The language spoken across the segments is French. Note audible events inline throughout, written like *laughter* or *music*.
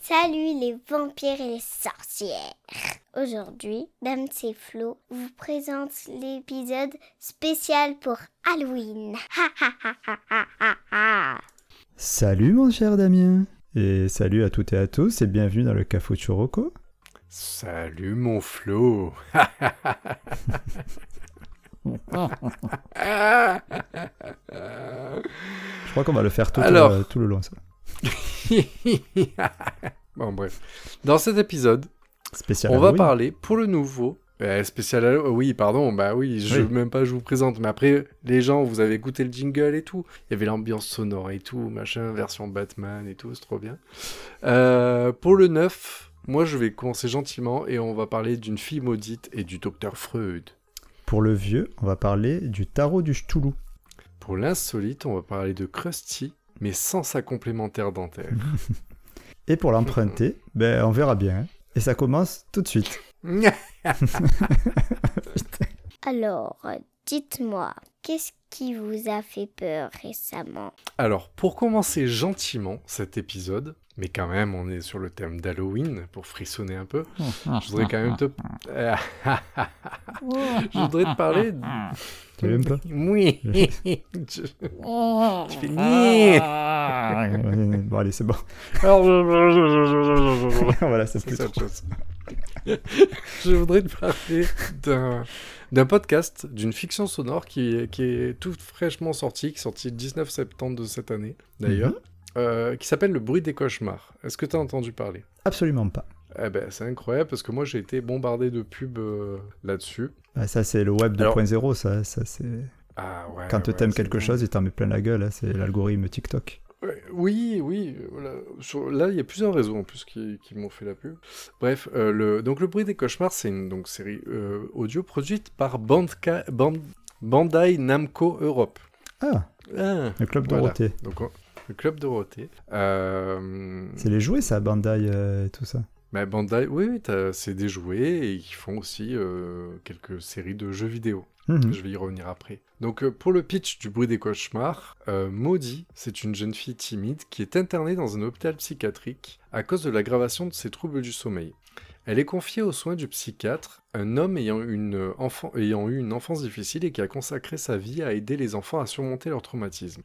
Salut les vampires et les sorcières. Aujourd'hui, Dame c'est Flo vous présente l'épisode spécial pour Halloween. Salut mon cher Damien et salut à toutes et à tous et bienvenue dans le Café Churroco. Salut mon Flo. *laughs* *laughs* Je crois qu'on va le faire tout, Alors. euh, tout le long ça. *laughs* bon bref, dans cet épisode, Spécial on va Halloween. parler pour le nouveau euh, spécial. Halo- Oui, pardon, bah oui, je Oui. même pas je vous présente, mais après les gens, vous avez écouté le jingle et tout. Il y avait l'ambiance sonore et tout, machin, version Batman et tout, c'est trop bien. Euh, pour le 9, moi je vais commencer gentiment et on va parler d'une fille maudite et du docteur Freud. Pour le vieux, on va parler du tarot du Cthulhu. Pour l'insolite, on va parler de Krusty, mais sans sa complémentaire dentaire. *laughs* Et pour l'emprunter, ben on verra bien. hein. Et ça commence tout de suite. *laughs* Alors, dites-moi, qu'est-ce qui vous a fait peur récemment? Alors, pour commencer gentiment cet épisode, mais quand même, on est sur le thème d'Halloween, pour frissonner un peu, *laughs* je voudrais quand même te... *laughs* je voudrais te parler... de- Tu l'aimes pas Oui. *laughs* Tu tu fais nier Bon allez, c'est bon. voilà, c'est plus autre chose. je voudrais te parler d'un d'un podcast, d'une fiction sonore qui, est- qui est tout fraîchement sorti, qui est sorti le 19 septembre de cette année, d'ailleurs, Mhm. Euh, qui s'appelle Le bruit des cauchemars. Est-ce que tu as entendu parler? Absolument pas. Eh ben, c'est incroyable parce que moi j'ai été bombardé de pubs euh, là-dessus. Ah, ça c'est le web Alors- 2.0, ça, ça c'est... Ah ouais. Quand tu ouais, t'aimes quelque bon. chose, il t'en met plein la gueule, hein, c'est l'algorithme TikTok. Oui, oui. voilà. Sur- là, il y a plusieurs réseaux en plus qui, qui m'ont fait la pub. Bref, euh, le, donc le bruit des cauchemars, c'est une donc, série euh, audio produite par Band- Bandai Namco Europe. Ah, Ah, le club Voilà. Dorothée. donc on- le club Dorothée. Euh, C'est les jouets ça, Bandai euh, et tout ça. bah, Bandai, oui, c'est des jouets et ils font aussi euh, quelques séries de jeux vidéo. Mhm. Je vais y revenir après. Donc pour le pitch du bruit des cauchemars, euh, Maudie, c'est une jeune fille timide qui est internée dans un hôpital psychiatrique à cause de l'aggravation de ses troubles du sommeil. Elle est confiée aux soins du psychiatre, un homme ayant, une euh, enfant, ayant eu une enfance difficile et qui a consacré sa vie à aider les enfants à surmonter leur traumatisme.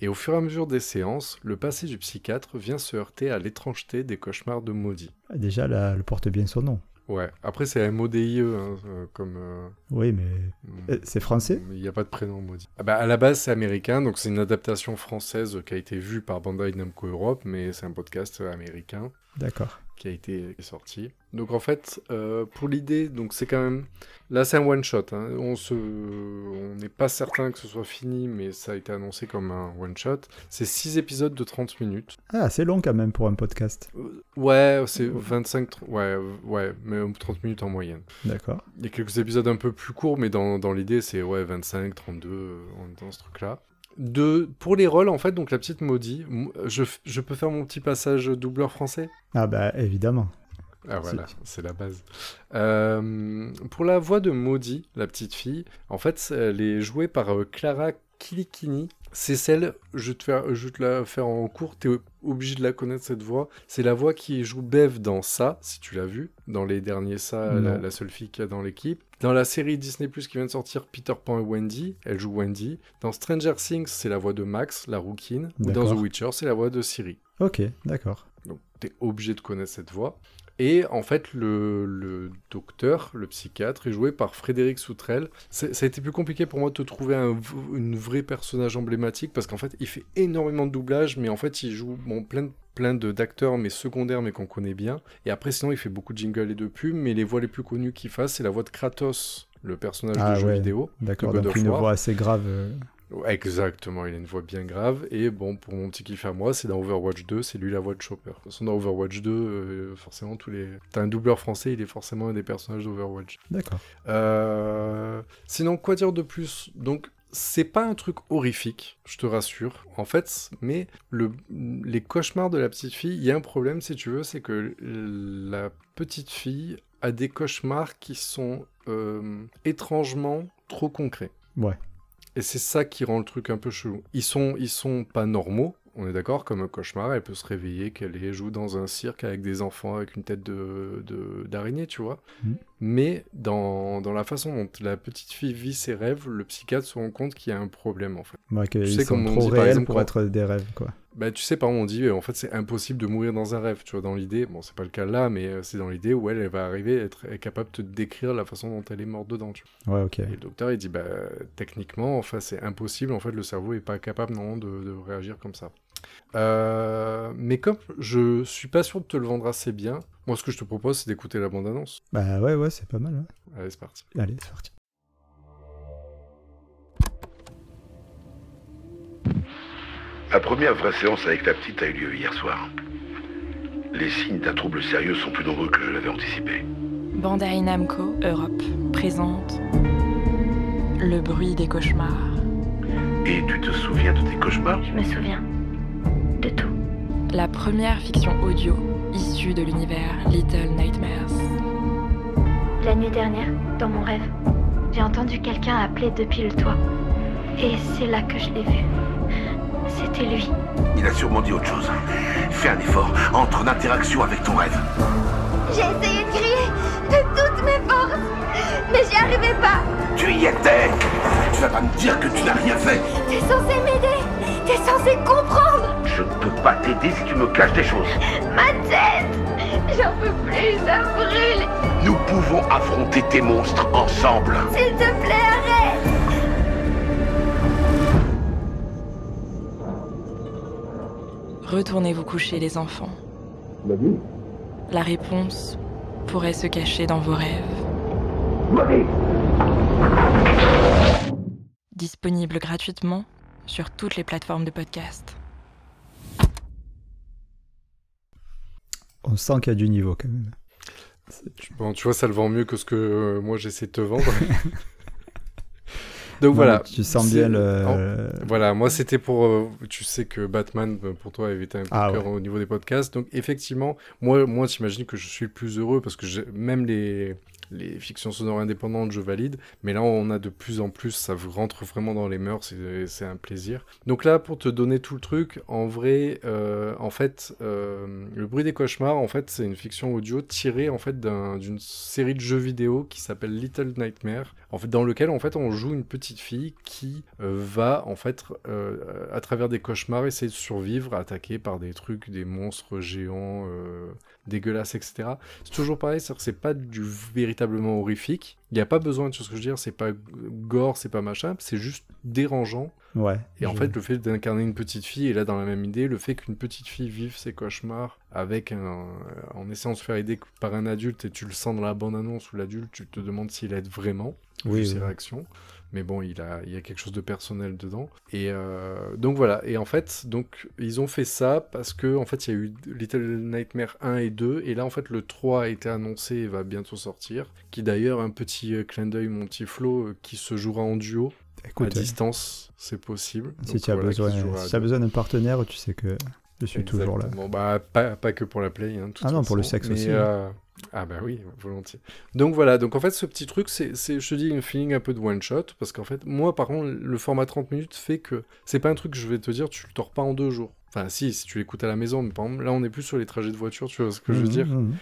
Et au fur et à mesure des séances, le passé du psychiatre vient se heurter à l'étrangeté des cauchemars de Maudie. Déjà, là, elle porte bien son nom. Ouais, après c'est M-O-D-I-E, hein, euh, comme... euh, Oui, mais euh, c'est français? Il n'y a pas de prénom maudit. Ah bah, à la base, c'est américain, donc c'est une adaptation française qui a été vue par Bandai Namco Europe, mais c'est un podcast américain D'accord. Qui a été sorti. Donc en fait, euh, pour l'idée, donc c'est quand même... Là, c'est un one-shot. hein. On se... on n'est pas certain que ce soit fini, mais ça a été annoncé comme un one-shot. C'est 6 épisodes de 30 minutes. Ah, c'est long quand même pour un podcast. Euh, Ouais, c'est 25... tr- Ouais, ouais, mais 30 minutes en moyenne. D'accord. Il y a quelques épisodes un peu plus courts, mais dans, dans l'idée, c'est ouais, 25, 32, euh, on est dans ce truc-là. De, pour les rôles, en fait, donc la petite maudit, m- je, je peux faire mon petit passage doubleur français? Ah bah évidemment. Ah voilà, c'est la base. Euh, pour la voix de Maudit, la petite fille, en fait, elle est jouée par euh, Clara Kilikini. C'est celle, je vais te, faire, je te la faire en cours, t'es obligé de la connaître cette voix. C'est la voix qui joue Bev dans Ça, si tu l'as vu, dans les derniers Ça, la, la seule fille qu'il y a dans l'équipe. Dans la série Disney Plus qui vient de sortir, Peter Pan et Wendy, elle joue Wendy. Dans Stranger Things, c'est la voix de Max, la rouquine. Ou dans. The Witcher, c'est la voix de Siri. Ok, d'accord. Donc, tu es obligé de connaître cette voix. Et en fait, le, le docteur, le psychiatre, est joué par Frédéric Soutrel. Ça a été plus compliqué pour moi de trouver un, une vraie personnage emblématique parce qu'en fait, il fait énormément de doublage, mais en fait, il joue bon, plein, de- plein d'acteurs, mais secondaires, mais qu'on connaît bien. Et après, sinon, il fait beaucoup de jingles et de pubs, mais les voix les plus connues qu'il fasse, c'est la voix de Kratos, le personnage Ah de jeu ouais. vidéo. D'accord, donc une voix assez grave. euh, Exactement, il a une voix bien grave. Et bon, pour mon petit kiff à moi, c'est dans Overwatch 2, c'est lui la voix de Chopper. De toute façon, dans Overwatch 2, euh, forcément, tous les. T'as un doubleur français, il est forcément un des personnages d'Overwatch. D'accord. Euh, Sinon, quoi dire de plus? Donc, c'est pas un truc horrifique, je te rassure. En fait, mais le, les cauchemars de la petite fille, il y a un problème, si tu veux, c'est que la petite fille a des cauchemars qui sont euh, étrangement trop concrets. Ouais. Et c'est ça qui rend le truc un peu chelou. Ils sont, ils sont pas normaux, on est d'accord, comme un cauchemar, elle peut se réveiller, qu'elle joue dans un cirque avec des enfants avec une tête de, d'araignée, tu vois. Mhm. Mais dans, dans, la façon dont la petite fille vit ses rêves, le psychiatre se rend compte qu'il y a un problème en fait. Ouais, qu'ils sont comme trop réels pour être des rêves, quoi. Bah, tu sais, par exemple, on dit en fait c'est impossible de mourir dans un rêve, tu vois, dans l'idée, bon, c'est pas le cas là, mais euh, c'est dans l'idée où elle, elle va arriver à être capable de te décrire la façon dont elle est morte dedans, tu vois. Ouais, ok. Et le docteur, il dit, bah, techniquement, enfin, c'est impossible, en fait, le cerveau est pas capable, non, de, de réagir comme ça. Euh, mais comme je suis pas sûr de te le vendre assez bien, moi, ce que je te propose, c'est d'écouter la bande-annonce. Bah ouais, ouais, c'est pas mal. Allez, c'est parti. Allez, c'est parti. La première vraie séance avec la petite a eu lieu hier soir. Les signes d'un trouble sérieux sont plus nombreux que je l'avais anticipé. Bandai Namco Europe présente Le bruit des cauchemars. Et tu te souviens de tes cauchemars? Je me souviens. De tout. La première fiction audio issue de l'univers Little Nightmares. La nuit dernière, dans mon rêve, j'ai entendu quelqu'un appeler depuis le toit. Et c'est là que je l'ai vu. C'était lui. Il a sûrement dit autre chose. Fais un effort, entre en interaction avec ton rêve. J'ai essayé de crier de toutes mes forces, mais j'y arrivais pas. Tu y étais Tu vas pas me dire que tu n'as rien fait T'es censé m'aider T'es censé comprendre Je ne peux pas t'aider si tu me caches des choses. Ma tête J'en peux plus, ça brûle Nous pouvons affronter tes monstres ensemble. S'il te plaît, arrête Retournez vous coucher les enfants. La réponse pourrait se cacher dans vos rêves. Disponible gratuitement sur toutes les plateformes de podcast. On sent qu'il y a du niveau quand même. Bon, tu vois, ça le vend mieux que ce que euh, moi j'essaie de te vendre. *laughs* Donc voilà. Tu sens bien le. Voilà, moi c'était pour. Euh, tu sais que Batman, euh, pour toi, avait été un coup ah cœur au niveau des podcasts. Donc effectivement, moi, moi t'imagines que je suis le plus heureux parce que même les, les fictions sonores indépendantes, je valide. Mais là, on a de plus en plus, ça rentre vraiment dans les mœurs, c'est un plaisir. Donc là, pour te donner tout le truc, en vrai, euh, en fait, euh, Le bruit des cauchemars, en fait, c'est une fiction audio tirée en fait d'une série de jeux vidéo qui s'appelle Little Nightmare, en fait, dans lequel en fait on joue une petite fille qui euh, va en fait à travers des cauchemars essayer de survivre, attaquée par des trucs, des monstres géants dégueulasse, etc. C'est toujours pareil, c'est pas du véritablement horrifique. Il n'y a pas besoin de ce que je veux dire, c'est pas gore, c'est pas machin, c'est juste dérangeant. Ouais. Et en fait, le fait d'incarner une petite fille, et là dans la même idée, le fait qu'une petite fille vive ses cauchemars avec un, en essayant de se faire aider par un adulte et tu le sens dans la bande-annonce où l'adulte, tu te demandes s'il aide vraiment, oui, ses réactions mais bon, il, a, il y a quelque chose de personnel dedans. Et euh, donc voilà, et en fait, donc, ils ont fait ça parce que en fait, il y a eu Little Nightmare 1 et 2, et là, en fait, le 3 a été annoncé et va bientôt sortir, qui d'ailleurs, un petit euh, clin d'œil, mon petit Flo, euh, qui se jouera en duo. à distance, c'est possible. Si tu as besoin, si as besoin d'un partenaire, tu sais que je suis toujours là. Bon, bah, pas, pas, que pour la play. Hein, ah non, pour le sexe aussi. Hein. Ah bah oui, volontiers. Donc voilà, donc en fait ce petit truc, c'est, je te dis, une feeling un peu de one shot, parce qu'en fait, moi par contre, le format 30 minutes fait que c'est pas un truc que je vais te dire, tu le tords pas en deux jours. Enfin si, si tu l'écoutes à la maison, mais par exemple, là on est plus sur les trajets de voiture, tu vois ce que je veux mmh, dire mmh, mmh.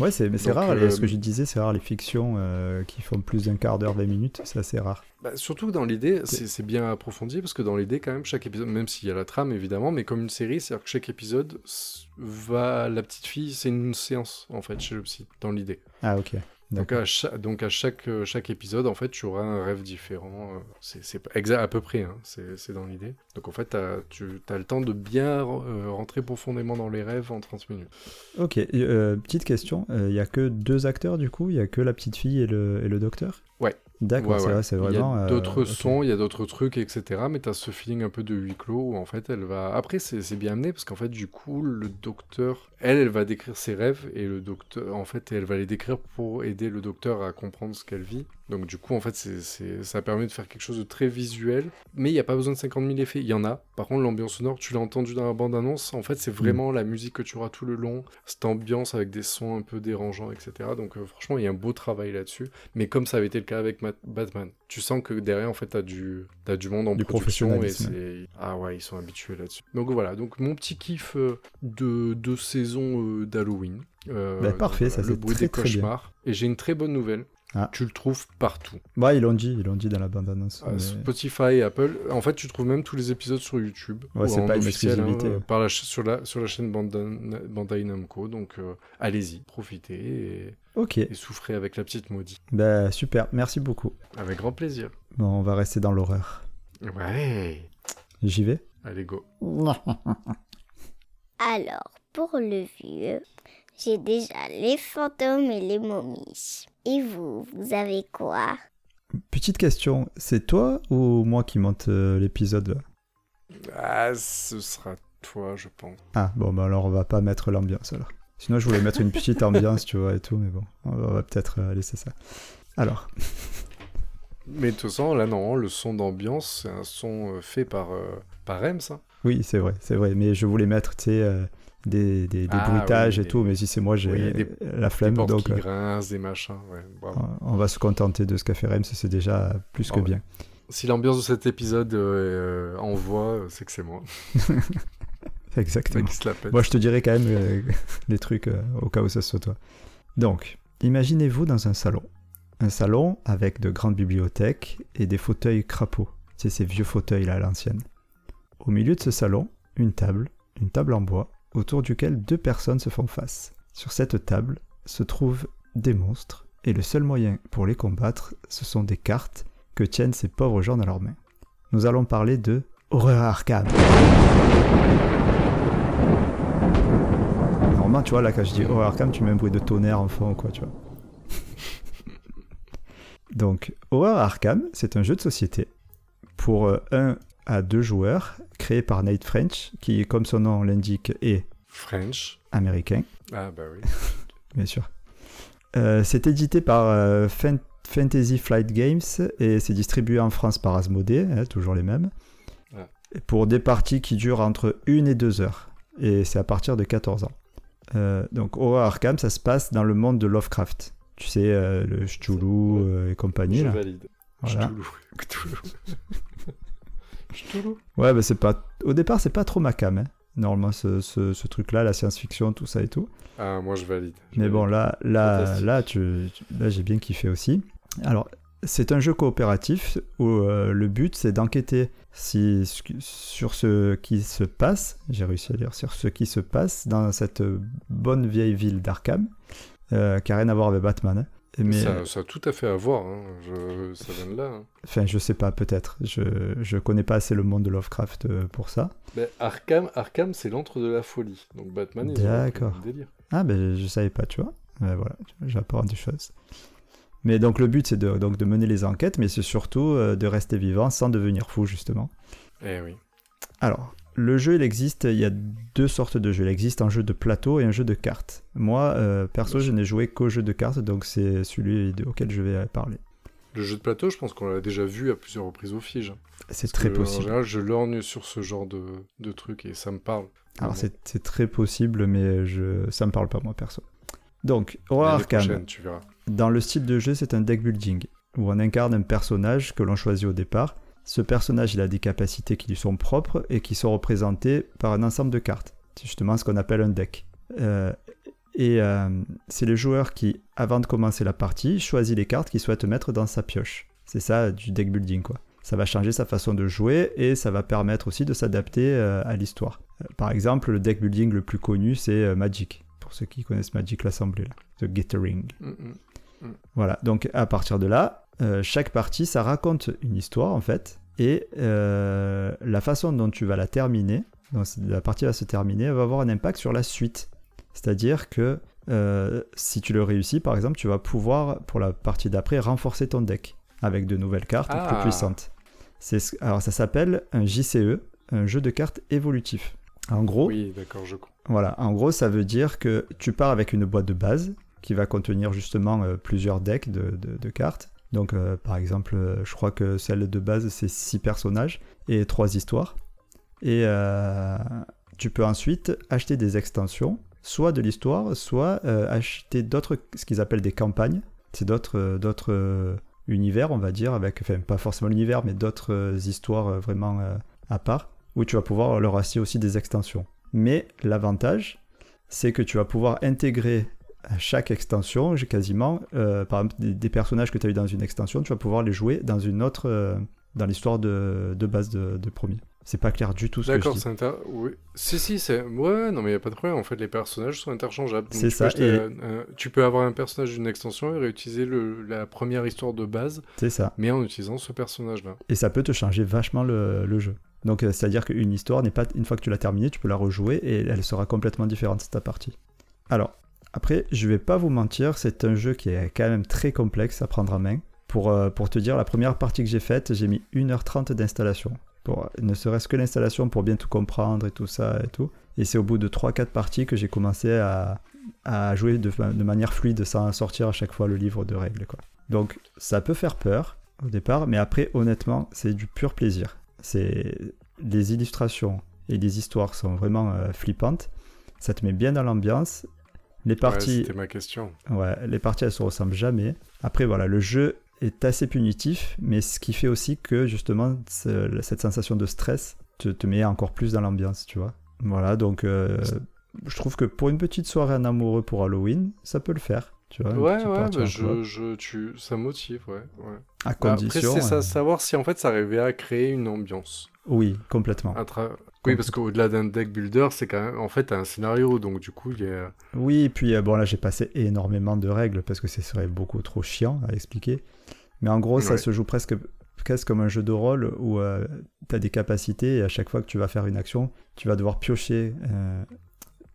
Ouais, c'est, mais c'est rare, euh, ce que je disais, c'est rare les fictions euh, qui font plus d'un quart d'heure, 20 minutes, c'est assez rare. Bah, surtout dans l'idée, c'est, bien approfondi, parce que dans l'idée, quand même, chaque épisode, même s'il y a la trame évidemment, mais comme une série, c'est-à-dire que chaque épisode va. La petite fille, c'est une séance, en fait, chez le psy, dans l'idée. Ah, ok. Donc à, donc à, chaque, euh, chaque épisode, en fait, tu auras un rêve différent. Euh, c'est exact à peu près, hein, c'est dans l'idée. Donc en fait, as, tu as le temps de bien euh, rentrer profondément dans les rêves en 30 minutes. Ok, petite question, il n'y a que deux acteurs du coup? Il n'y a que la petite fille et le, et le docteur? Ouais. D'accord, c'est vraiment. Il y a d'autres sons, il y a d'autres trucs, etc. Mais tu as ce feeling un peu de huis clos où en fait elle va. Après, c'est bien amené parce qu'en fait, du coup, le docteur, elle, elle va décrire ses rêves et le docteur, en fait, elle va les décrire pour aider le docteur à comprendre ce qu'elle vit. Donc du coup, en fait, c'est, ça permet de faire quelque chose de très visuel, mais il n'y a pas besoin de 50 000 effets. Il y en a. Par contre, l'ambiance sonore, tu l'as entendu dans la bande-annonce, en fait, c'est vraiment la musique que tu auras tout le long, cette ambiance avec des sons un peu dérangeants, etc. Donc euh, franchement, il y a un beau travail là-dessus. Mais comme ça avait été le cas avec Batman, tu sens que derrière, en fait, tu as du, as du monde en du production et c'est... Ah ouais, ils sont habitués là-dessus. Donc voilà, donc mon petit kiff euh, de, de saison euh, d'Halloween. Bah, parfait, ça c'est très, des cauchemars. Et j'ai une très bonne nouvelle. Ah. Tu le trouves partout. Ouais, ils l'ont dit, ils l'ont dit dans la bande-annonce. Ah, Spotify, Apple. En fait, tu trouves même tous les épisodes sur YouTube. Ouais, c'est pas une exclusivité. Hein, par la, sur, la, sur la chaîne Bandai, Namco. Donc, euh, allez-y, profitez et, et souffrez avec la petite maudite. Bah, super, merci beaucoup. Avec grand plaisir. Bon, on va rester dans l'horreur. Ouais. J'y vais? Allez, go. *laughs* Alors, pour le vieux, j'ai déjà les fantômes et les momies. Et vous, vous avez quoi? Petite question, c'est toi ou moi qui monte euh, l'épisode là? Ah, ce sera toi, je pense. Ah, bon, bah alors on va pas mettre l'ambiance alors. Sinon, je voulais mettre une petite *laughs* ambiance, tu vois, et tout, mais bon, on va, peut-être euh, laisser ça. Alors. *laughs* Mais de toute façon, là, non, le son d'ambiance, c'est un son euh, fait par, par Rems. Hein. Oui, c'est vrai, c'est vrai, mais je voulais mettre, tu sais des, des, ah bruitages et tout, mais si c'est moi, j'ai la flemme. Des donc, qui euh, grincent, des machins. On va se contenter de ce qu'a fait Rems, c'est déjà plus que bien. Si l'ambiance de cet épisode euh, envoie, c'est que c'est moi. *laughs* Exactement. Moi, je te dirais quand même euh, *laughs* les trucs au cas où ça soit toi. Donc, imaginez-vous dans un salon. Un salon avec de grandes bibliothèques et des fauteuils crapauds. C'est ces vieux fauteuils là à l'ancienne. Au milieu de ce salon, une table, une table en bois, autour duquel deux personnes se font face. Sur cette table se trouvent des monstres, et le seul moyen pour les combattre, ce sont des cartes que tiennent ces pauvres gens dans leurs mains. Nous allons parler de Horreur Arkham. Normalement, tu vois, là, quand je dis Horror Arkham, tu mets un bruit de tonnerre en fond, quoi, tu vois. *laughs* Donc, Horror Arkham, c'est un jeu de société pour euh, un à deux joueurs, créé par Nate French, qui, comme son nom l'indique, est French, américain. Ah bah oui. *laughs* Bien sûr. Euh, c'est édité par euh, Fantasy Flight Games et c'est distribué en France par Asmodee, hein, toujours les mêmes, pour des parties qui durent entre 1 et 2 heures. Et c'est à partir de 14 ans. Euh, donc Horror Arkham, ça se passe dans le monde de Lovecraft. Tu sais, le Cthulhu et compagnie. Je là. valide. Voilà. Cthulhu. *laughs* Ouais, bah c'est pas. Au départ, c'est pas trop ma cam. Hein. Normalement, ce, ce, truc-là, la science-fiction, tout ça et tout. Ah, moi je valide. Mais bon, là, là, là, tu, là j'ai bien kiffé aussi. Alors, c'est un jeu coopératif où euh, le but c'est d'enquêter si, sur ce qui se passe, j'ai réussi à dire, sur ce qui se passe dans cette bonne vieille ville d'Arkham, euh, qui n'a rien à voir avec Batman. Hein. Euh, ça, a tout à fait à voir, hein. ça vient de là. Hein. Enfin, je sais pas, peut-être. Je, je connais pas assez le monde de Lovecraft euh, pour ça. Mais Arkham, Arkham c'est l'antre de la folie. Donc Batman, il D'accord. délire. Ah, ben je savais pas, tu vois. Mais voilà, j'apprends des choses. Mais donc le but, c'est de, donc, de mener les enquêtes, mais c'est surtout euh, de rester vivant sans devenir fou, justement. Eh oui. Alors, le jeu, il existe, il y a deux sortes de jeux. Il existe un jeu de plateau et un jeu de cartes. Moi, euh, perso, je n'ai joué qu'au jeu de cartes, donc c'est celui auquel je vais parler. Le jeu de plateau, je pense qu'on l'a déjà vu à plusieurs reprises au Fige. C'est très possible. En général, je lorgne sur ce genre de, de truc et ça me parle. Alors, c'est très possible, mais je... ça me parle pas, moi, perso. Donc, Horror Arkham. Tu verras. Dans le style de jeu, c'est un deck building, où on incarne un personnage que l'on choisit au départ ce personnage, il a des capacités qui lui sont propres et qui sont représentées par un ensemble de cartes. C'est justement ce qu'on appelle un deck. Euh, et euh, c'est le joueur qui, avant de commencer la partie, choisit les cartes qu'il souhaite mettre dans sa pioche. C'est ça du deck building, quoi. Ça va changer sa façon de jouer et ça va permettre aussi de s'adapter euh, à l'histoire. par exemple, le deck building le plus connu, c'est Magic. Pour ceux qui connaissent Magic, l'assemblée, The Gathering. Mm, mm, mm. Voilà, donc à partir de là, euh, chaque partie, ça raconte une histoire en fait, et euh, la façon dont tu vas la terminer, dont la partie va se terminer, va avoir un impact sur la suite. C'est-à-dire que euh, si tu le réussis, par exemple, tu vas pouvoir, pour la partie d'après, renforcer ton deck avec de nouvelles cartes plus ah. puissantes. Alors ça s'appelle un JCE, un jeu de cartes évolutif. En gros, oui, d'accord, je Voilà, en gros, ça veut dire que tu pars avec une boîte de base qui va contenir justement plusieurs decks de cartes Donc, euh, par exemple, euh, je crois que celle de base, c'est 6 personnages et 3 histoires. Et euh, tu peux ensuite acheter des extensions, soit de l'histoire, soit acheter d'autres, ce qu'ils appellent des campagnes. C'est d'autres, univers, on va dire, avec, enfin, pas forcément l'univers, mais d'autres histoires vraiment à part, où tu vas pouvoir leur acheter aussi des extensions. Mais l'avantage, c'est que tu vas pouvoir intégrer à chaque extension, j'ai quasiment, euh, par exemple, des, personnages que tu as eu dans une extension, tu vas pouvoir les jouer dans une autre, euh, dans l'histoire de, de, base de, de premier. C'est pas clair du tout ce que je dis. D'accord, inter... oui. Si, si, c'est... Ouais, non, mais il n'y a pas de problème. En fait, les personnages sont interchangeables. C'est ça. Et... tu peux avoir un personnage d'une extension et réutiliser le... la première histoire de base. C'est ça. Mais en utilisant ce personnage-là. Et ça peut te changer vachement le, le jeu. Donc, euh, c'est-à-dire qu'une histoire n'est pas... Une fois que tu l'as terminée, tu peux la rejouer et elle sera complètement différente ta partie. Alors, après, je vais pas vous mentir, c'est un jeu qui est quand même très complexe à prendre en main. Pour, euh, pour te dire, la première partie que j'ai faite, j'ai mis 1h30 d'installation. Ne serait-ce que l'installation pour bien tout comprendre et tout ça et tout. Et c'est au bout de 3-4 parties que j'ai commencé à, à jouer de, de, manière fluide sans sortir à chaque fois le livre de règles. Quoi. Donc ça peut faire peur au départ, mais après honnêtement c'est du pur plaisir. C'est les illustrations et les histoires sont vraiment euh, flippantes. Ça te met bien dans l'ambiance les parties. C'était ma question. Ouais, les parties elles se ressemblent jamais. Après voilà, le jeu est assez punitif, mais ce qui fait aussi que justement cette sensation de stress te, te met encore plus dans l'ambiance, tu vois. Voilà, donc euh, je trouve que pour une petite soirée en amoureux pour Halloween, ça peut le faire. Tu vois, ouais, ouais, bah je, je, tu, ça motive, ouais. ouais. À condition. Après, c'est euh... savoir si en fait ça arrivait à créer une ambiance. Oui, complètement. Oui, parce qu'au-delà d'un deck builder, c'est quand même en fait un scénario, donc du coup il y a. Oui, et puis euh, bon là j'ai passé énormément de règles parce que ce serait beaucoup trop chiant à expliquer. Mais en gros, ça se joue presque, presque comme un jeu de rôle où euh, tu as des capacités et à chaque fois que tu vas faire une action, tu vas devoir piocher. Euh,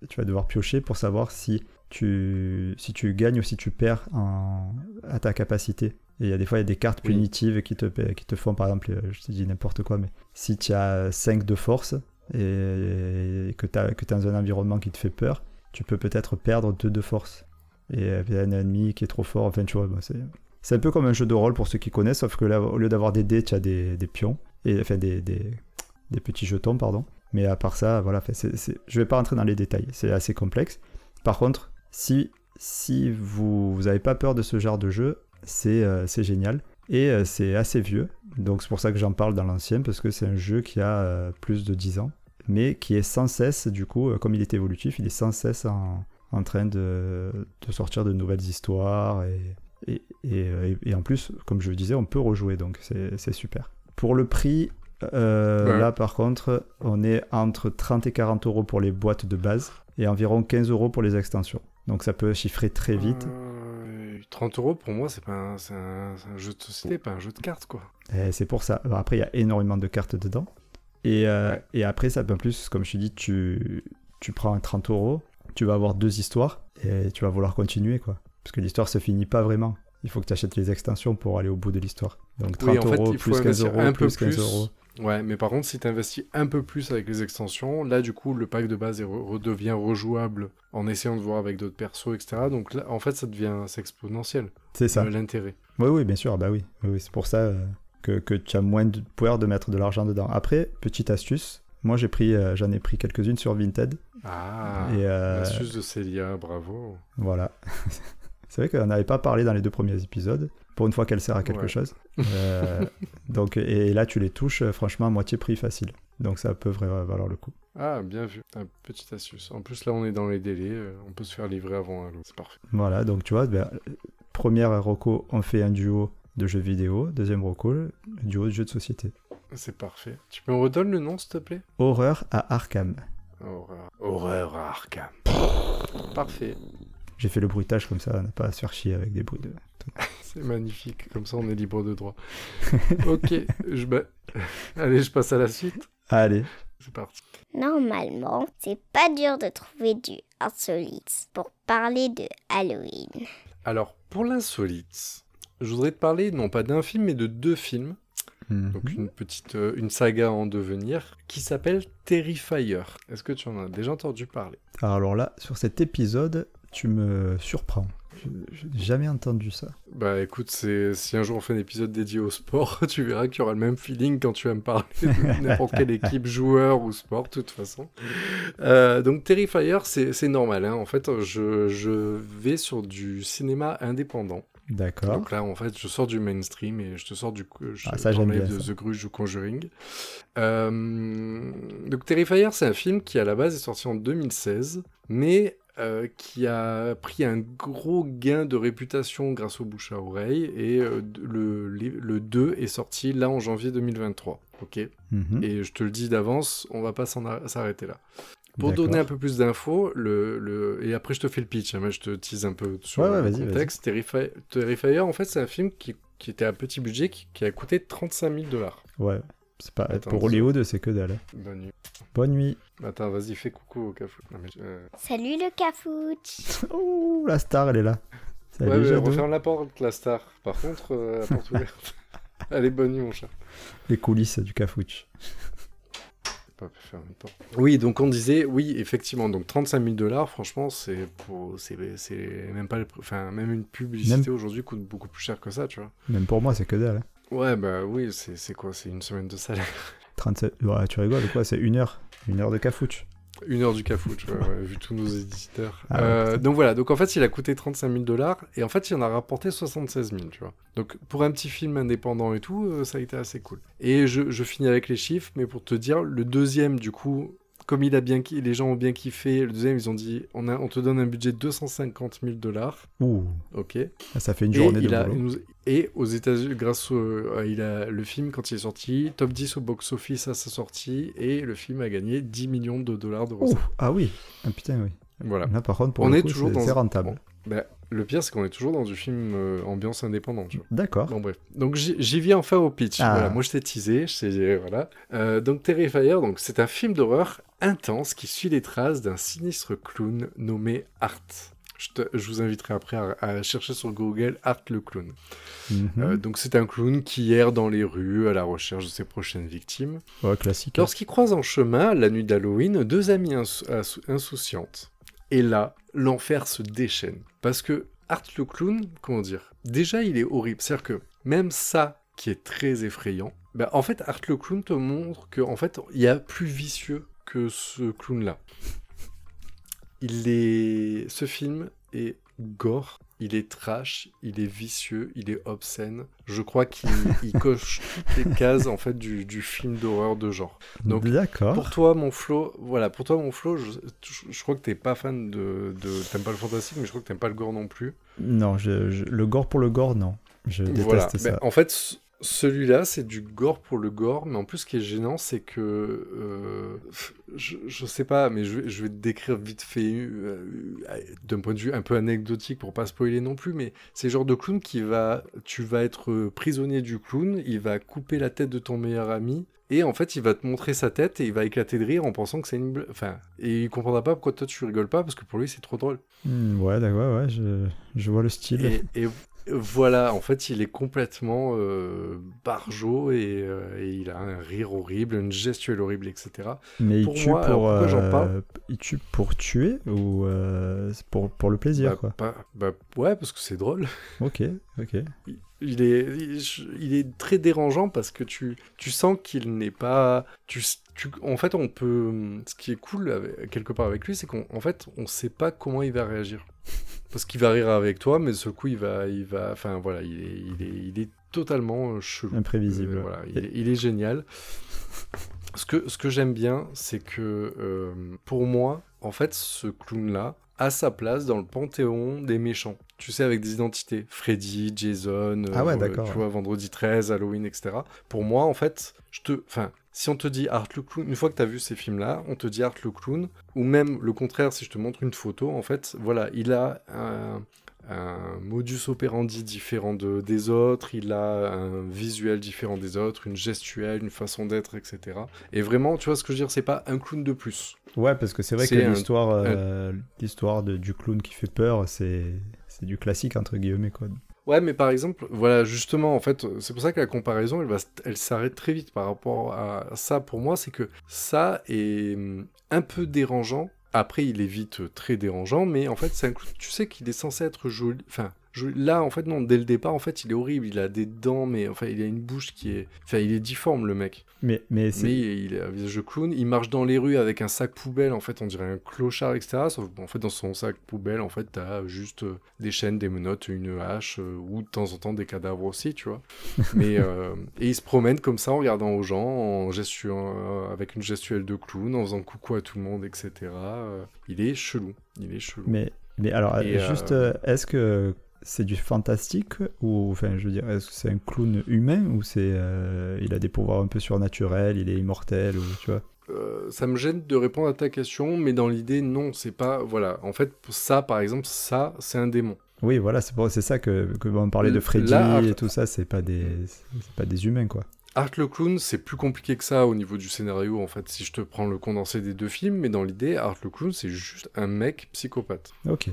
tu vas devoir piocher pour savoir si tu, si tu gagnes ou si tu perds en, à ta capacité. Et il y a des fois, il y a des cartes punitives qui, te, qui te font, par exemple, je te dis n'importe quoi, mais si tu as 5 de force, et, que tu es dans un environnement qui te fait peur, tu peux peut-être perdre 2 de force. Et il y a un ennemi qui est trop fort, enfin tu c'est un peu comme un jeu de rôle pour ceux qui connaissent, sauf que là, au lieu d'avoir des dés, tu as des, des, pions, et, enfin des, des, des, petits jetons, pardon. Mais à part ça, voilà, je vais pas rentrer dans les détails, c'est assez complexe. Par contre, si, si vous n'avez pas peur de ce genre de jeu, c'est euh, génial. Et euh, c'est assez vieux, donc c'est pour ça que j'en parle dans l'ancien, parce que c'est un jeu qui a euh, plus de 10 ans mais qui est sans cesse, du coup, euh, comme il est évolutif, il est sans cesse en, en train de, de, sortir de nouvelles histoires. Et, et, et, et, en plus, comme je le disais, on peut rejouer, donc c'est super. Pour le prix, euh, ouais. là par contre, on est entre 30 et 40 euros pour les boîtes de base et environ 15 euros pour les extensions. Donc ça peut chiffrer très vite. Euh, 30 euros pour moi, c'est un, un, un, jeu de société, pas un jeu de cartes quoi. C'est pour ça. Après, il y a énormément de cartes dedans. Et, euh, ouais. et après, ça peut plus, comme je te dis, tu, tu prends un 30 euros, tu vas avoir deux histoires et tu vas vouloir continuer, quoi. Parce que l'histoire se finit pas vraiment. Il faut que tu achètes les extensions pour aller au bout de l'histoire. Donc 30 oui, en euros, plus 15 euros, un plus peu 15 plus. euros. Ouais, mais par contre, si tu investis un peu plus avec les extensions, là, du coup, le pack de base redevient rejouable en essayant de voir avec d'autres persos, etc. Donc là, en fait, ça devient exponentiel. C'est ça. Euh, L'intérêt. Oui, oui, bien sûr. Bah oui c'est pour ça euh, que, que, tu as moins de pouvoir de mettre de l'argent dedans. Après, petite astuce. Moi, j'ai pris, euh, j'en ai pris quelques-unes sur Vinted. Ah, et, euh, l'astuce de Célia, bravo. Voilà. *laughs* c'est vrai qu'on n'avait pas parlé dans les deux premiers épisodes. Pour une fois qu'elle sert à quelque Ouais. chose. *laughs* Euh, donc, et là, tu les touches, euh, franchement, à moitié prix facile. Donc, ça peut vraiment valoir le coup. Ah, bien vu. Un petite astuce. En plus, là, on est dans les délais. On peut se faire livrer avant Halo. C'est parfait. Voilà, donc tu vois, ben, première Rocco, on fait un duo de jeux vidéo. Deuxième Rocco, duo de jeux de société. C'est parfait. Tu me redonner le nom, s'il te plaît? Horreur à Arkham. Horreur. Horreur à Arkham. Parfait. J'ai fait le bruitage comme ça, on n'a pas à se faire chier avec des bruits de. *laughs* C'est magnifique. Comme ça, on est libre de droit. *laughs* ok. Je... ba- *laughs* Allez, je passe à la suite. Allez, C'est parti. Normalement, c'est pas dur de trouver du insolite pour parler de Halloween. Alors, pour l'insolite, je voudrais te parler non pas d'un film, mais de deux films. Mhm. Donc une petite euh, une saga en devenir qui s'appelle Terrifier. Est-ce que tu en as déjà entendu parler? Alors là, sur cet épisode, tu me surprends. Je n'ai jamais entendu ça. Bah écoute, si un jour on fait un épisode dédié au sport, *laughs* tu verras qu'il y aura le même feeling quand tu vas me parler de *laughs* n'importe quelle équipe, joueur ou sport, de toute façon. Euh, donc Terrifier, c'est normal. Hein. En fait, je, je vais sur du cinéma indépendant. D'accord. Donc là, en fait, je sors du mainstream et je te sors du. Je ah, ça, j'aime bien. de The Grudge ou Conjuring. Euh, donc, Terrifier, c'est un film qui, à la base, est sorti en 2016, mais euh, qui a pris un gros gain de réputation grâce au bouche à oreille. Et euh, le, le 2 est sorti là en janvier 2023. Ok? Mhm. Et je te le dis d'avance, on va pas s'arrêter là. Pour donner un peu plus d'infos, le, le, et après je te fais le pitch, hein, mais je te tease un peu sur le contexte. Terrifier, en fait, c'est un film qui, qui, était à petit budget, qui, qui a coûté 35 000 dollars. Ouais, c'est pas... pour Hollywood, c'est que dalle. Hein. Bonne nuit. Bonne nuit. Attends, vas-y, fais coucou au Cafouche. Euh. Salut le Cafouche. *laughs* oh, la star, elle est là. Salut, ouais, referme la porte, la star. Par contre, euh, la porte *laughs* ouverte. Allez, bonne nuit, mon chat. Les coulisses du Cafouche. Oui, donc on disait, oui, effectivement, donc 35 000 dollars, franchement, c'est pour, c'est, même pas, enfin, même une publicité aujourd'hui coûte beaucoup plus cher que ça, tu vois. Même pour moi, c'est que dalle. Hein. Ouais, bah oui, c'est, quoi, c'est une semaine de salaire. 37, ouais, tu rigoles, quoi, c'est une heure, une heure de cafouche. Une heure du cafouche, vu tous nos éditeurs. Ah euh, donc voilà, donc en fait, il a coûté 35 000 dollars et en fait, il en a rapporté 76 000, tu vois. Donc pour un petit film indépendant et tout, euh, ça a été assez cool. Et je, je, finis avec les chiffres, mais pour te dire, le deuxième, du coup, comme il a bien, les gens ont bien kiffé, le deuxième, ils ont dit on, a, on te donne un budget de 250 000 dollars. Ouh. Ok. Ah, ça fait une journée et de a, Et aux États-Unis, grâce au, il a, le film, quand il est sorti, top 10 au box-office à sa sortie, et le film a gagné 10 millions de dollars de recettes. Ah oui, ah, putain, oui. Voilà. Là, par contre, pour on est toujours dans... rentable. Bah, le pire, c'est qu'on est toujours dans du film euh, ambiance indépendante. D'accord. Bon, bref. Donc, j'y viens enfin au pitch. Ah. Voilà, moi, je t'ai teasé. Je voilà. Euh, donc, Terrifier, donc, c'est un film d'horreur intense qui suit les traces d'un sinistre clown nommé Art. Je, vous inviterai après à, chercher sur Google Art le clown. Mhm. Euh, donc c'est un clown qui erre dans les rues à la recherche de ses prochaines victimes. Ouais, classique. Lorsqu'il croise en chemin, la nuit d'Halloween, deux amies insouciantes. Et là, l'enfer se déchaîne. Parce que Art le clown, comment dire Déjà, il est horrible. C'est-à-dire que même ça, qui est très effrayant, bah, en fait, Art le clown te montre que en fait, il y a plus vicieux que ce clown-là. Il est... Ce film est gore, il est trash, il est vicieux, il est obscène. Je crois qu'il *laughs* coche toutes les cases en fait du, du film d'horreur de genre. Donc pour toi mon Flo, voilà, pour toi mon Flo, je, je, crois que t'es pas fan de, de t'aimes pas le fantastique, mais je crois que t'aimes pas le gore non plus. Non, je, le gore pour le gore non, je déteste ça. en fait celui-là, c'est du gore pour le gore, mais en plus, ce qui est gênant, c'est que. Euh, je, je, sais pas, mais je, je, vais te décrire vite fait, euh, d'un point de vue un peu anecdotique pour pas spoiler non plus, mais c'est le genre de clown qui va. Tu vas être prisonnier du clown, il va couper la tête de ton meilleur ami, et en fait, il va te montrer sa tête et il va éclater de rire en pensant que c'est une. Enfin, et il comprendra pas pourquoi toi tu rigoles pas, parce que pour lui, c'est trop drôle. Hmm, ouais, d'accord, ouais, je, je, vois le style. et voilà, en fait, il est complètement euh, barjot euh, et, il a un rire horrible, une gestuelle horrible, etc. Mais il tue pour, euh, Il tue pour tuer ou pour, pour le plaisir, bah, quoi? bah, Ouais, parce que c'est drôle. Ok, ok. Il, est, il, est très dérangeant parce que tu, tu sens qu'il n'est pas... Tu, en fait, on peut... Ce qui est cool quelque part avec lui, c'est qu'en fait, on ne sait pas comment il va réagir. Parce qu'il va rire avec toi, mais ce coup, il va, il va, enfin voilà, il est, il est, il est totalement euh, chelou. Imprévisible. Euh, voilà, il est, génial. Ce que, ce que j'aime bien, c'est que euh, pour moi, en fait, ce clown-là a sa place dans le panthéon des méchants. Tu sais, avec des identités. Freddy, Jason, ah ouais, d'accord, tu vois, Vendredi 13, Halloween, etc. Pour moi, en fait, je te, enfin, si on te dit Art le Clown, une fois que tu as vu ces films-là, on te dit Art le Clown, ou même le contraire, si je te montre une photo, en fait, voilà, il a un, modus operandi différent de, des autres, il a un visuel différent des autres, une gestuelle, une façon d'être, etc. Et vraiment, tu vois ce que je veux dire, c'est pas un clown de plus. Ouais, parce que c'est vrai que l'histoire, euh, l'histoire du clown qui fait peur, c'est du classique entre guillemets quoi. Ouais, mais par exemple, voilà, justement, en fait, c'est pour ça que la comparaison, elle, va, elle s'arrête très vite par rapport à ça. Pour moi, c'est que ça est hum, un peu dérangeant Après, il est vite très dérangeant, mais en fait, c'est un. Tu sais qu'il est censé être joli. Enfin, Là, en fait, non, dès le départ, en fait, il est horrible. Il a des dents, mais enfin, il a une bouche qui est. Enfin, il est difforme, le mec. Mais, mais, mais il a un visage de clown. Il marche dans les rues avec un sac poubelle. En fait, on dirait un clochard, etc. Sauf en fait, dans son sac poubelle, en fait, t'as juste euh, des chaînes, des menottes, une hache, euh, ou de temps en temps des cadavres aussi, tu vois. *laughs* mais, euh, et il se promène comme ça en regardant aux gens, en gestuant, avec une gestuelle de clown, en faisant coucou à tout le monde, etc. il est chelou. Il est chelou. Mais, mais alors, juste, est-ce que c'est du fantastique ou enfin je veux dire est-ce que c'est un clown humain ou c'est euh, il a des pouvoirs un peu surnaturels il est immortel ou tu vois? Euh, ça me gêne de répondre à ta question mais dans l'idée non c'est pas voilà en fait ça par exemple ça c'est un démon oui voilà c'est c'est ça que, que on parlait de Freddy et tout ça c'est pas des c'est pas des humains quoi Art le clown, c'est plus compliqué que ça au niveau du scénario, en fait, si je te prends le condensé des deux films, mais dans l'idée, Art le clown, c'est juste un mec psychopathe. Ok.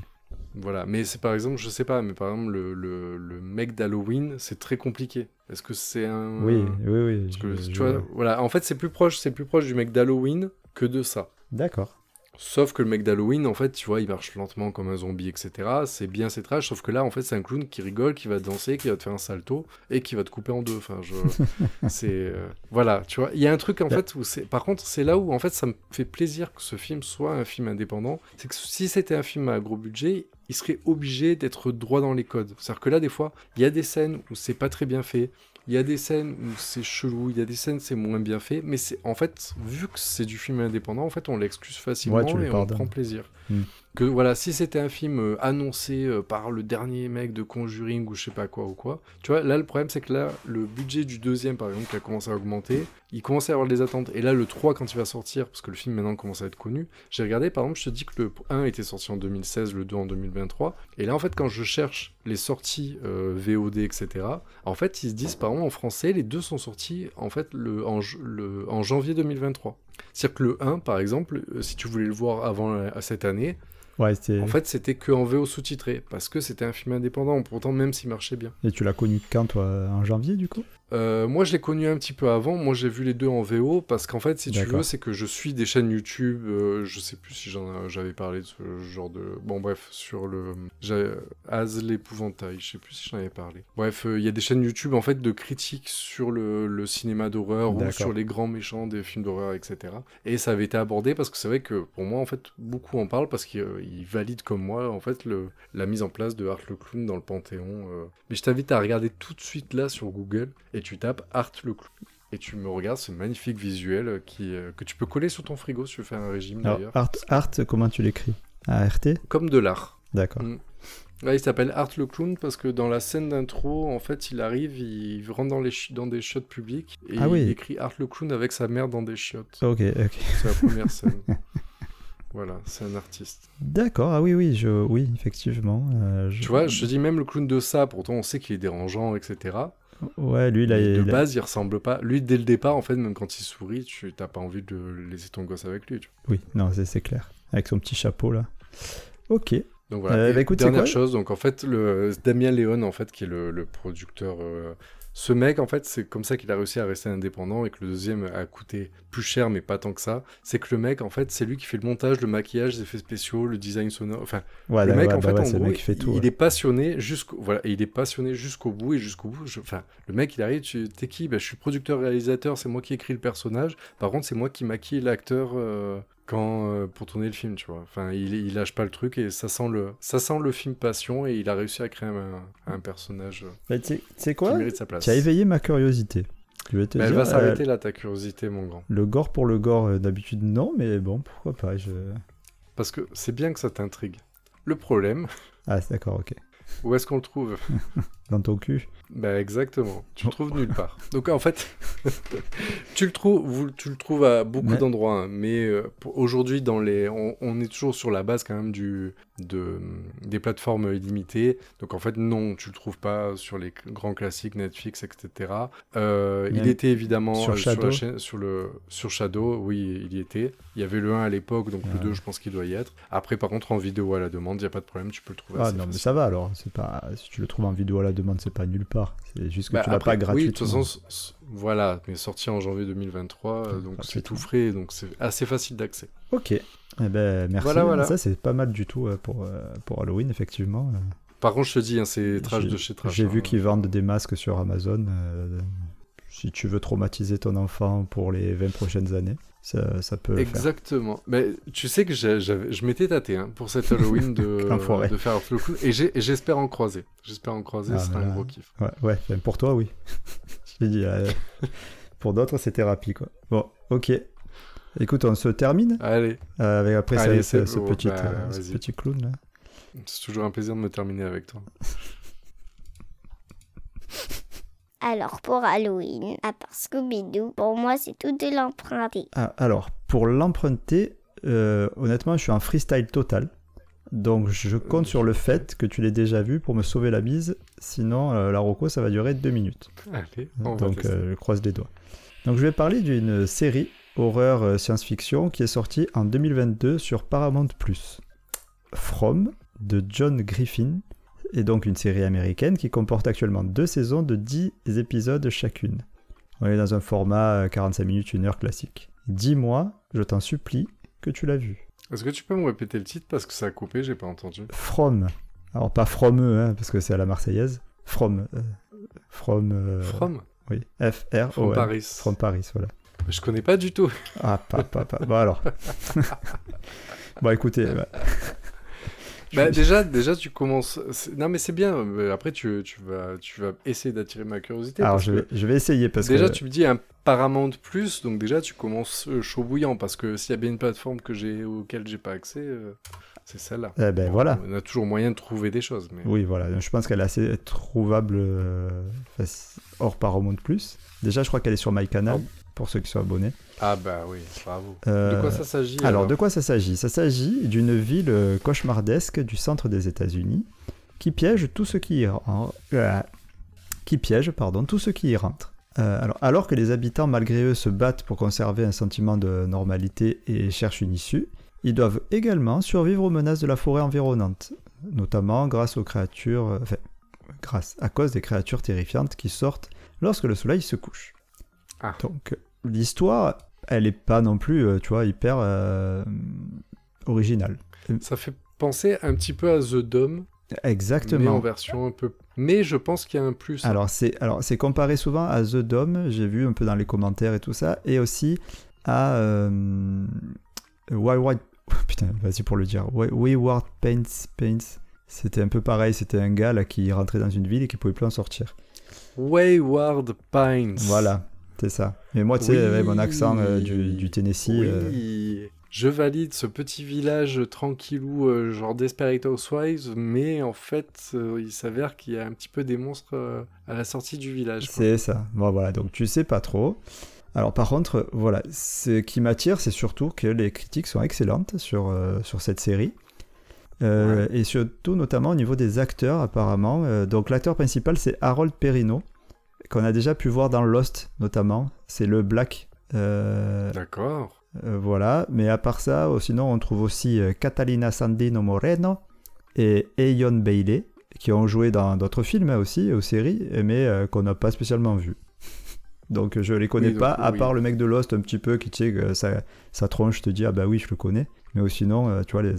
Voilà, mais c'est par exemple, je sais pas, mais par exemple, le, le, mec d'Halloween, c'est très compliqué. Est-ce que c'est un. Oui, oui, oui. Parce que, tu vois, voilà, en fait, c'est plus proche, c'est plus proche du mec d'Halloween que de ça. D'accord. Sauf que le mec d'Halloween, en fait, tu vois, il marche lentement comme un zombie, etc. C'est bien, c'est trash. Sauf que là, en fait, c'est un clown qui rigole, qui va danser, qui va te faire un salto et qui va te couper en deux. Enfin, je... *laughs* c'est euh, voilà, tu vois. Il y a un truc en fait où c'est. Par contre, c'est là où en fait, ça me fait plaisir que ce film soit un film indépendant. C'est que si c'était un film à gros budget, il serait obligé d'être droit dans les codes. C'est-à-dire que là, des fois, il y a des scènes où c'est pas très bien fait. Il y a des scènes où c'est chelou, il y a des scènes où c'est moins bien fait, mais c'est en fait, vu que c'est du film indépendant, en fait, on l'excuse facilement et on prend plaisir. Hmm que voilà, si c'était un film euh, annoncé euh, par le dernier mec de Conjuring ou je sais pas quoi ou quoi, tu vois, là le problème c'est que là, le budget du deuxième par exemple qui a commencé à augmenter, il commençait à avoir des attentes. Et là, le 3 quand il va sortir, parce que le film maintenant commence à être connu, j'ai regardé par exemple, je te dis que le 1 était sorti en 2016, le 2 en 2023, et là en fait quand je cherche les sorties euh, VOD, etc., en fait ils se disent par exemple en français, les deux sont sortis en fait le, en, le, en janvier 2023. C'est-à-dire que le 1 par exemple, si tu voulais le voir avant cette année, en fait, c'était que en VO sous-titré, parce que c'était un film indépendant, pourtant même s'il marchait bien. Et tu l'as connu quand, toi? En janvier, du coup? Euh, moi, je l'ai connu un petit peu avant. Moi, j'ai vu les deux en VO parce qu'en fait, si tu veux, c'est que je suis des chaînes YouTube. Euh, je sais plus si j'avais parlé de ce genre de. Bon, bref, sur le. Az l'épouvantail. Je sais plus si j'en avais parlé. Bref, euh, il y a des chaînes YouTube en fait de critiques sur le, le cinéma d'horreur ou sur les grands méchants des films d'horreur, etc. Et ça avait été abordé parce que c'est vrai que pour moi, en fait, beaucoup en parlent parce qu'ils valident comme moi, en fait, le, la mise en place de Art le Clown dans le Panthéon. Mais je t'invite à regarder tout de suite là sur Google et tu tapes Art le clou. Et tu me regardes ce magnifique visuel qui, euh, que tu peux coller sur ton frigo si tu veux faire un régime d'ailleurs. Art, art, comment tu l'écris? A-R-T Comme de l'art. D'accord. Mm. il s'appelle Art le clown parce que dans la scène d'intro, en fait, il arrive, il rentre dans, les dans des chiottes publiques et ah il écrit Art le clown avec sa mère dans des chiottes. Ok, ok. C'est la première *laughs* scène. Voilà, c'est un artiste. D'accord, ah oui, oui, je, oui, effectivement. Euh, tu vois, je dis même le clown de ça, pourtant on sait qu'il est dérangeant, etc. Ouais, lui, là, de base, il ressemble pas. Lui, dès le départ, en fait, même quand il sourit, tu n'as pas envie de laisser ton gosse avec lui. Oui, non, c'est clair. Avec son petit chapeau là. Ok. Donc voilà. Euh, bah, écoute, dernière chose, donc en fait, le Damien Léon, en fait, qui est le, producteur euh, ce mec, en fait, c'est comme ça qu'il a réussi à rester indépendant et que le deuxième a coûté plus cher, mais pas tant que ça. C'est que le mec, en fait, c'est lui qui fait le montage, le maquillage, les effets spéciaux, le design sonore. Enfin, le mec, en bah fait, en gros, fait tout, il, est passionné jusqu'au voilà, il est passionné jusqu'au bout et jusqu'au bout. Enfin, le mec, il arrive, tu t'es qui? Bah, Je suis producteur, réalisateur, c'est moi qui écris le personnage. Par contre, c'est moi qui maquille l'acteur euh, quand euh, pour tourner le film, tu vois. Enfin, il, il, lâche pas le truc et ça sent le, ça sent le film passion et il a réussi à créer un, un personnage euh, tu sais quoi? qui mérite sa place. Tu as éveillé ma curiosité. Je vais te elle va s'arrêter là, ta curiosité, mon grand. Le gore pour le gore, euh, d'habitude non, mais bon, pourquoi pas. Je... Parce que c'est bien que ça t'intrigue. Le problème. Ah, d'accord, ok. Où est-ce qu'on le trouve? *laughs* Dans ton cul bah exactement, tu le trouves nulle part. Donc en fait, *laughs* tu le trouves, tu le trouves à beaucoup d'endroits, hein. mais euh, aujourd'hui dans les, on, est toujours sur la base quand même du, de, des plateformes illimitées. Donc en fait non, tu le trouves pas sur les grands classiques Netflix, etc. Euh, il était évidemment sur, euh, Shadow. Sur, la sur, le, sur Shadow, oui, il y était. Il y avait le 1 à l'époque, donc le 2 je pense qu'il doit y être. Après par contre en vidéo à la demande, il y a pas de problème, tu peux le trouver. Ah non mais ça va alors, c'est pas, si tu le trouves en vidéo à la demande, c'est pas nulle part. C'est juste que bah, tu l'as pas gratuitement. Oui, de toute façon, voilà, mais sorti en janvier 2023, euh, donc c'est tout frais, donc c'est assez facile d'accès. Ok. Eh ben, merci. Voilà, voilà. Ça, c'est pas mal du tout euh, pour, euh, pour Halloween, effectivement. Par contre, je te dis, hein, c'est trash de chez trash. J'ai hein. vu qu'ils vendent des masques sur Amazon. si tu veux traumatiser ton enfant pour les 20 prochaines années, ça, ça peut faire. Exactement. Mais tu sais que je m'étais tâté hein, pour cet Halloween de, *laughs* de faire le coup. Et j'espère en croiser. J'espère en croiser, Ah, ce sera un gros kiff. Ouais, pour toi, oui. *laughs* J'ai dit. euh, *laughs* pour d'autres, c'est thérapie, quoi. Bon, ok. Écoute, on se termine Allez, euh, avec après Allez, ce, c'est ce bon, petit, bah, euh, ce vas-y. petit clown là. c'est toujours un plaisir de me terminer avec toi. Alors pour Halloween, à part Scooby-Doo, pour moi c'est tout de l'emprunter. Ah, alors, pour l'emprunter, euh, honnêtement, je suis en freestyle total. Donc, je compte sur le fait que tu l'aies déjà vu pour me sauver la mise. Sinon, euh, la Rocco, ça va durer deux minutes. Allez, on va Donc, euh, je croise les doigts. Donc, je vais parler d'une série horreur euh, science-fiction qui est sortie en 2022 sur Paramount+. From, de John Griffin, est donc une série américaine qui comporte actuellement deux saisons de 10 épisodes chacune. On est dans un format euh, 45 minutes, 1 heure classique. Dis-moi, je t'en supplie, que tu l'as vu. Est-ce que tu peux me répéter le titre parce que ça a coupé, j'ai pas entendu? From. Alors, pas From hein, parce que c'est à la marseillaise. From. euh, from. euh, From? Oui. F-R-O-M. From Paris. From Paris, voilà. Je connais pas du tout. Ah, pas, pas, pas. Bon, alors. *laughs* bon, écoutez. bah, Bah, déjà, déjà, tu commences. Non, mais c'est bien. mais Après, tu, tu, vas, tu vas essayer d'attirer ma curiosité. Alors, je vais, je vais essayer parce déjà, que. tu me dis un Paramount Plus, donc déjà, tu commences euh, chaud bouillant. Parce que s'il y a bien une plateforme que j'ai, auquel j'ai pas accès, euh, c'est celle-là. Eh ben voilà. On a toujours moyen de trouver des choses. Mais... Oui, voilà. Je pense qu'elle est assez trouvable euh, hors Paramount Plus. Déjà, je crois qu'elle est sur MyCanal, pour ceux qui sont abonnés. Ah, bah oui, bravo. Euh, De quoi ça s'agit Alors, de quoi ça s'agit? Ça s'agit d'une ville euh, cauchemardesque du centre des États-Unis qui piège tout ce qui y euh, qui piège, pardon, tout ce qui y rentre. Euh, alors, alors que les habitants, malgré eux, se battent pour conserver un sentiment de normalité et cherchent une issue, ils doivent également survivre aux menaces de la forêt environnante, notamment grâce aux créatures, euh, enfin, grâce à cause des créatures terrifiantes qui sortent lorsque le soleil se couche. Ah. Donc, l'histoire, elle est pas non plus, euh, tu vois, hyper euh, originale. Ça fait penser un petit peu à The Dome, mais en Exactement. version un peu. Mais je pense qu'il y a un plus. Alors c'est alors c'est comparé souvent à The Dome, j'ai vu un peu dans les commentaires et tout ça, et aussi à euh, Wayward *laughs* putain vas-y pour le dire Wa- Wayward Pains Pains. C'était un peu pareil, c'était un gars là qui rentrait dans une ville et qui pouvait plus en sortir. Wayward Pines. Voilà, c'est ça. Mais moi tu sais Oui. avec mon accent euh, du, du Tennessee, euh. Je valide ce petit village tranquillou, euh, genre Desperate Housewives, mais en fait, euh, il s'avère qu'il y a un petit peu des monstres à la sortie du village. C'est ça. Bon, voilà, donc tu sais pas trop. Alors, par contre, voilà, ce qui m'attire, c'est surtout que les critiques sont excellentes sur, sur cette série. Et surtout, notamment au niveau des acteurs, apparemment. Donc, l'acteur principal, c'est Harold Perrineau, qu'on a déjà pu voir dans Lost, notamment. C'est le Black. Euh, D'accord. euh, voilà, mais à part ça, oh, sinon on trouve aussi euh, Catalina Sandino Moreno et Eyon Bailey, qui ont joué dans d'autres films aussi, aux séries, mais euh, qu'on n'a pas spécialement vus. *laughs* Donc je les connais Oui, donc, pas, à oui. part le mec de Lost un petit peu qui, tu sais, que sa, sa tronche te dit, ah bah oui, je le connais. Mais oh, sinon, euh, tu vois, les,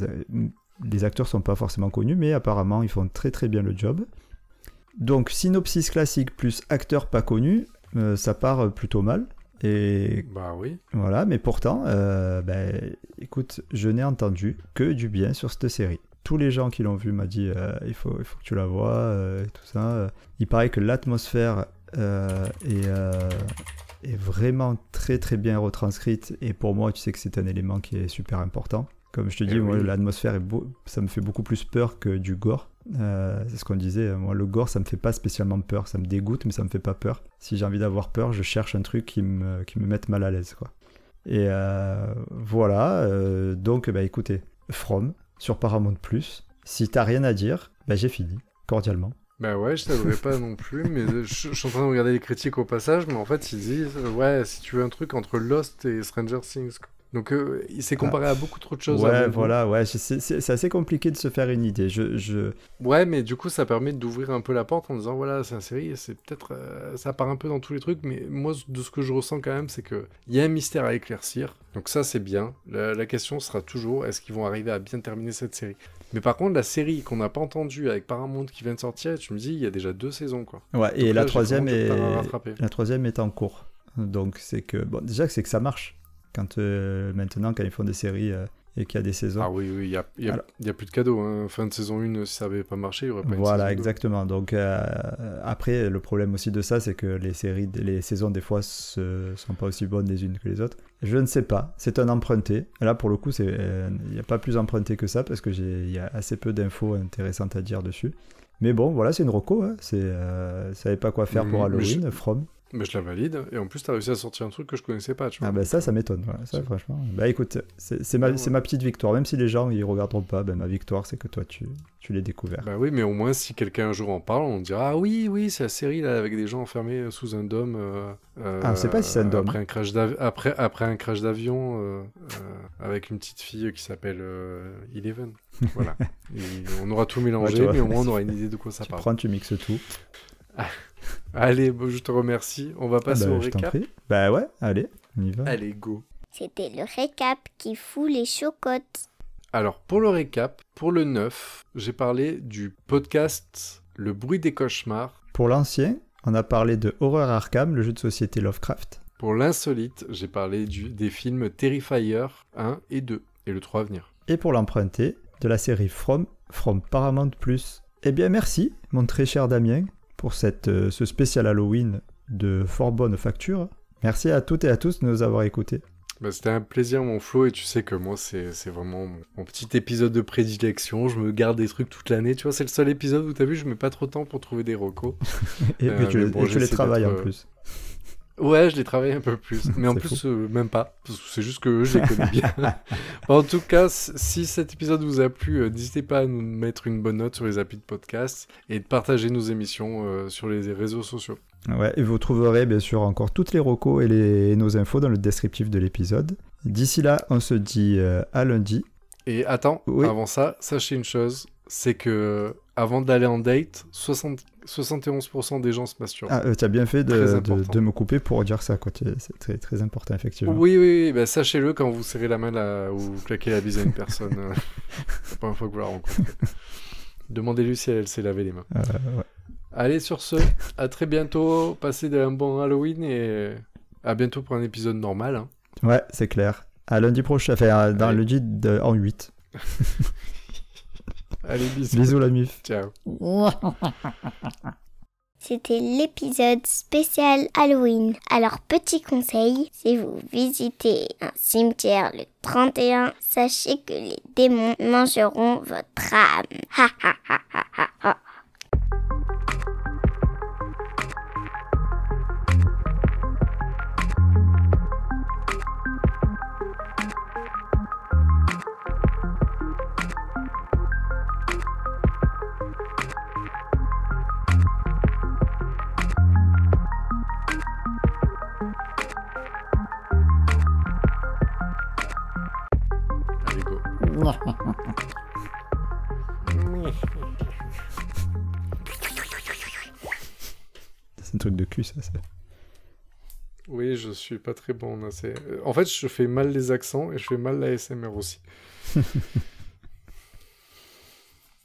les acteurs sont pas forcément connus, mais apparemment ils font très très bien le job. Donc synopsis classique plus acteurs pas connus, euh, ça part plutôt mal. Et Bah oui. voilà, mais pourtant, euh, ben, écoute, je n'ai entendu que du bien sur cette série. Tous les gens qui l'ont vu m'ont dit euh, il, faut, il faut que tu la vois, euh, et tout ça. Il paraît que l'atmosphère euh, est, euh, est vraiment très très bien retranscrite, et pour moi, tu sais que c'est un élément qui est super important. Comme je te Eh dis, oui. l'atmosphère, est beau- ça me fait beaucoup plus peur que du gore. Euh, c'est ce qu'on disait. Moi, le gore, ça me fait pas spécialement peur. Ça me dégoûte, mais ça me fait pas peur. Si j'ai envie d'avoir peur, je cherche un truc qui me, qui me mette mal à l'aise, quoi. Et euh, voilà. euh, donc, bah, écoutez, From sur Paramount Plus. Si t'as rien à dire, bah, j'ai fini, cordialement. Bah ouais, je t'avouerai pas non plus, mais je, je suis en train de regarder les critiques au passage, mais en fait, ils disent, ouais, si tu veux un truc entre Lost et Stranger Things. quoi. Donc euh, il s'est comparé à beaucoup trop de choses. Ouais, voilà, ouais, c'est assez compliqué de se faire une idée. Je, je... Ouais, mais du coup, ça permet d'ouvrir un peu la porte en disant voilà, c'est une série, c'est peut-être. Euh, ça part un peu dans tous les trucs, mais moi, de ce que je ressens quand même, c'est qu'il y a un mystère à éclaircir. Donc ça, c'est bien. La, question sera toujours est-ce qu'ils vont arriver à bien terminer cette série? Mais par contre, la série qu'on n'a pas entendue avec Paramount qui vient de sortir, tu me dis, il y a déjà deux saisons, quoi. Ouais, et la troisième est la troisième est en cours. Donc c'est que bon, déjà c'est que ça marche. Quand euh, maintenant, quand ils font des séries euh, et qu'il y a des saisons. Ah oui, oui, il n'y a, y a, y a, plus de cadeaux. Hein. Fin de saison 1, si ça n'avait pas marché, il n'y aurait pas Voilà, exactement. Donc euh, après, le problème aussi de ça, c'est que les séries, les saisons, des fois, ne sont pas aussi bonnes les unes que les autres. Je ne sais pas. C'est un emprunté. Là, pour le coup, il n'y a pas plus emprunté que ça parce qu'il y a assez peu d'infos intéressantes à dire dessus. Mais bon, voilà, c'est une roco. Hein. C'est, euh, savais pas quoi faire pour Halloween, From. Mais je la valide. Et en plus, tu as réussi à sortir un truc que je connaissais pas. Tu vois. Ah, bah ça, ça m'étonne. ça, franchement. Bah écoute, c'est ma, ma, petite victoire. Même si les gens ils regarderont pas, ben, ma victoire, c'est que toi, tu, tu l'as découvert. Bah oui, mais au moins, si quelqu'un un jour en parle, on dira Ah oui, oui, c'est la série là, avec des gens enfermés sous un dôme. Euh, ah, on sait pas si c'est un dôme. Après un crash après, après un crash d'avion, euh, euh, avec une petite fille qui s'appelle Eleven. *laughs* voilà. on aura tout mélangé, mais au moins, on aura une *laughs* idée de quoi ça tu parle. Prends, tu mixes tout. *laughs* *laughs* Allez, je te remercie. On va passer ah bah, au récap. Bah ouais, allez, on y va. Allez, go. C'était le récap qui fout les chocottes. Alors, pour le récap, pour le 9, j'ai parlé du podcast Le bruit des cauchemars. Pour l'ancien, on a parlé de Horror Arkham, le jeu de société Lovecraft. Pour l'insolite, j'ai parlé du, des films Terrifier 1 et 2, et le 3 à venir. Et pour l'emprunté, de la série From, From Paramount+. Eh bien merci, mon très cher Damien, pour cette, euh, ce spécial Halloween de fort bonne facture. Merci à toutes et à tous de nous avoir écoutés. Bah, C'était un plaisir, mon Flo, et tu sais que moi, c'est vraiment mon, petit épisode de prédilection. Je me garde des trucs toute l'année. Tu vois, c'est le seul épisode où tu as vu, je mets pas trop de temps pour trouver des recos. *laughs* et, euh, tu, tu les travailles en euh, plus. Ouais, je les travaille un peu plus. *laughs* Mais en plus, euh, même pas. C'est juste que je les connais bien. *laughs* en tout cas, si cet épisode vous a plu, euh, n'hésitez pas à nous mettre une bonne note sur les applis de podcast et de partager nos émissions euh, sur les réseaux sociaux. Ouais, et vous trouverez bien sûr encore toutes les recos et, les, nos infos dans le descriptif de l'épisode. D'ici là, on se dit à lundi. Et attends, avant ça, sachez une chose, c'est que avant d'aller en date, 60 71% des gens se masturbent. Ah, euh, tu as bien fait de, de, me couper pour dire ça, quoi. C'est très, très important, effectivement. Oui, oui, bah, sachez-le quand vous serrez la main là, ou vous claquez la bise à une personne euh, *laughs* la première fois que vous la rencontrez. Demandez-lui si elle s'est lavé les mains. Euh, Allez, sur ce, à très bientôt. Passez un bon Halloween et à bientôt pour un épisode normal. Hein. Ouais, c'est clair. À lundi prochain, enfin, dans le lundi en 8. *laughs* Allez, bisous. Bisous la mif. Ciao. *laughs* C'était l'épisode spécial Halloween. Alors petit conseil, si vous visitez un cimetière le 31, sachez que les démons mangeront votre âme. Ha ha ha ha ha ha. C'est un truc de cul, ça. Oui, je suis pas très bon. En fait, je fais mal les accents et je fais mal la SMR aussi. *laughs*